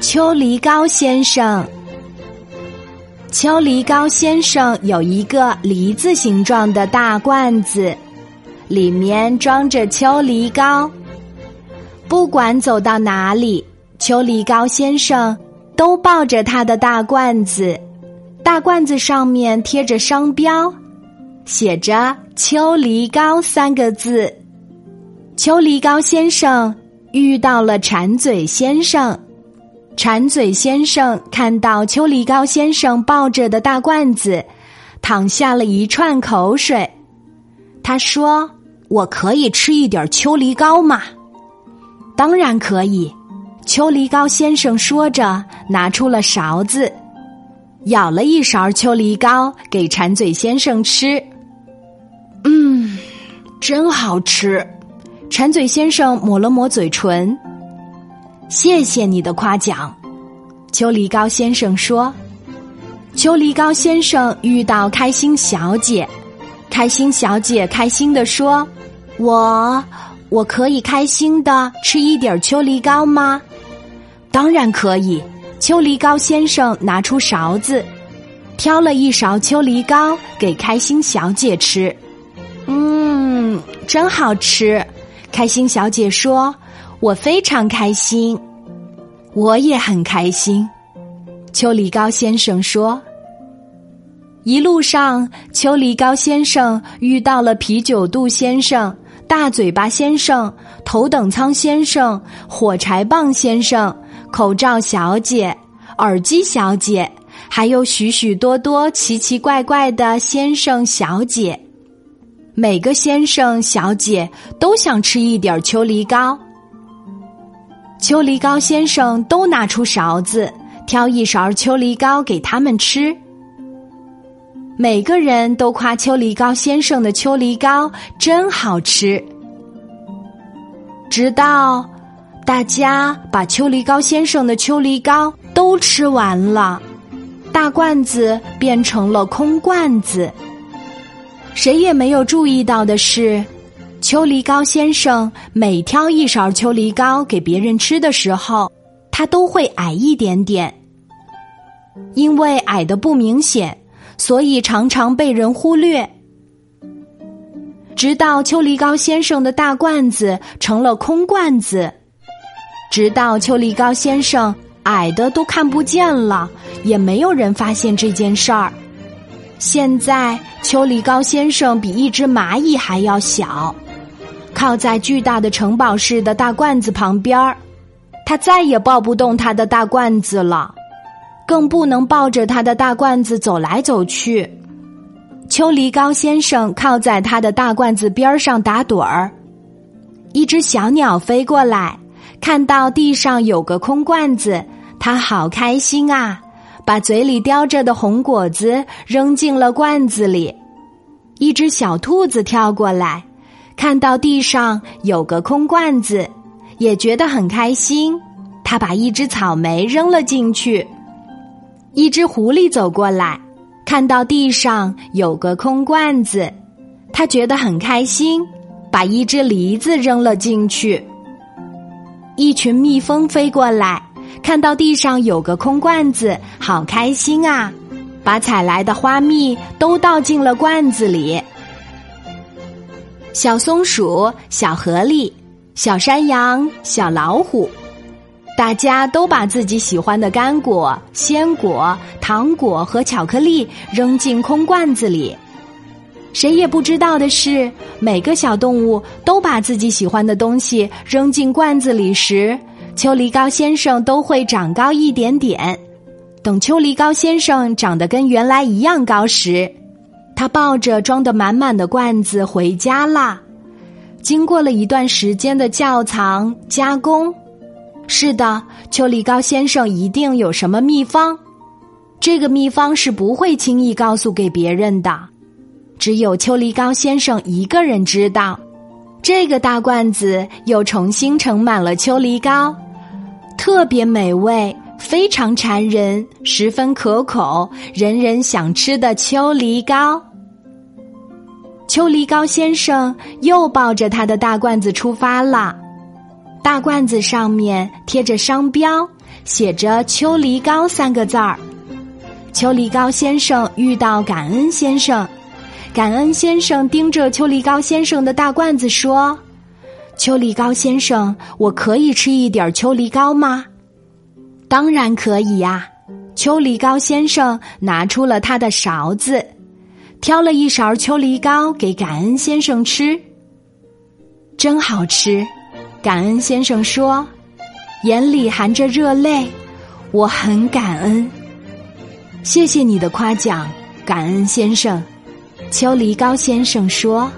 秋梨膏先生，秋梨膏先生有一个梨子形状的大罐子，里面装着秋梨膏。不管走到哪里，秋梨膏先生都抱着他的大罐子，大罐子上面贴着商标，写着“秋梨膏”三个字。秋梨膏先生遇到了馋嘴先生。馋嘴先生看到秋梨膏先生抱着的大罐子，淌下了一串口水。他说：“我可以吃一点秋梨膏吗？”“当然可以。”秋梨膏先生说着，拿出了勺子，舀了一勺秋梨膏给馋嘴先生吃。“嗯，真好吃。”馋嘴先生抹了抹嘴唇。谢谢你的夸奖，秋梨膏先生说。秋梨膏先生遇到开心小姐，开心小姐开心的说：“我我可以开心的吃一点秋梨膏吗？”“当然可以。”秋梨膏先生拿出勺子，挑了一勺秋梨膏给开心小姐吃。“嗯，真好吃。”开心小姐说。我非常开心，我也很开心。秋梨膏先生说：“一路上，秋梨膏先生遇到了啤酒肚先生、大嘴巴先生、头等舱先生、火柴棒先生、口罩小姐、耳机小姐，还有许许多多奇奇怪怪的先生小姐。每个先生小姐都想吃一点秋梨膏。”秋梨膏先生都拿出勺子，挑一勺秋梨膏给他们吃。每个人都夸秋梨膏先生的秋梨膏真好吃。直到大家把秋梨膏先生的秋梨膏都吃完了，大罐子变成了空罐子。谁也没有注意到的是。秋梨膏先生每挑一勺秋梨膏给别人吃的时候，他都会矮一点点。因为矮的不明显，所以常常被人忽略。直到秋梨膏先生的大罐子成了空罐子，直到秋梨膏先生矮的都看不见了，也没有人发现这件事儿。现在，秋梨膏先生比一只蚂蚁还要小。靠在巨大的城堡似的大罐子旁边儿，他再也抱不动他的大罐子了，更不能抱着他的大罐子走来走去。秋梨膏先生靠在他的大罐子边上打盹儿。一只小鸟飞过来，看到地上有个空罐子，它好开心啊，把嘴里叼着的红果子扔进了罐子里。一只小兔子跳过来。看到地上有个空罐子，也觉得很开心。他把一只草莓扔了进去。一只狐狸走过来，看到地上有个空罐子，他觉得很开心，把一只梨子扔了进去。一群蜜蜂飞过来，看到地上有个空罐子，好开心啊！把采来的花蜜都倒进了罐子里。小松鼠、小河狸、小山羊、小老虎，大家都把自己喜欢的干果、鲜果、糖果和巧克力扔进空罐子里。谁也不知道的是，每个小动物都把自己喜欢的东西扔进罐子里时，秋梨膏先生都会长高一点点。等秋梨膏先生长得跟原来一样高时。他抱着装得满满的罐子回家啦。经过了一段时间的窖藏加工，是的，秋梨膏先生一定有什么秘方。这个秘方是不会轻易告诉给别人的，只有秋梨膏先生一个人知道。这个大罐子又重新盛满了秋梨膏，特别美味，非常馋人，十分可口，人人想吃的秋梨膏。秋梨膏先生又抱着他的大罐子出发了。大罐子上面贴着商标，写着“秋梨膏”三个字儿。秋梨膏先生遇到感恩先生，感恩先生盯着秋梨膏先生的大罐子说：“秋梨膏先生，我可以吃一点秋梨膏吗？”“当然可以呀。”秋梨膏先生拿出了他的勺子，挑了一勺秋梨膏给感恩先生吃。真好吃，感恩先生说，眼里含着热泪。我很感恩，谢谢你的夸奖，感恩先生。秋梨膏先生说。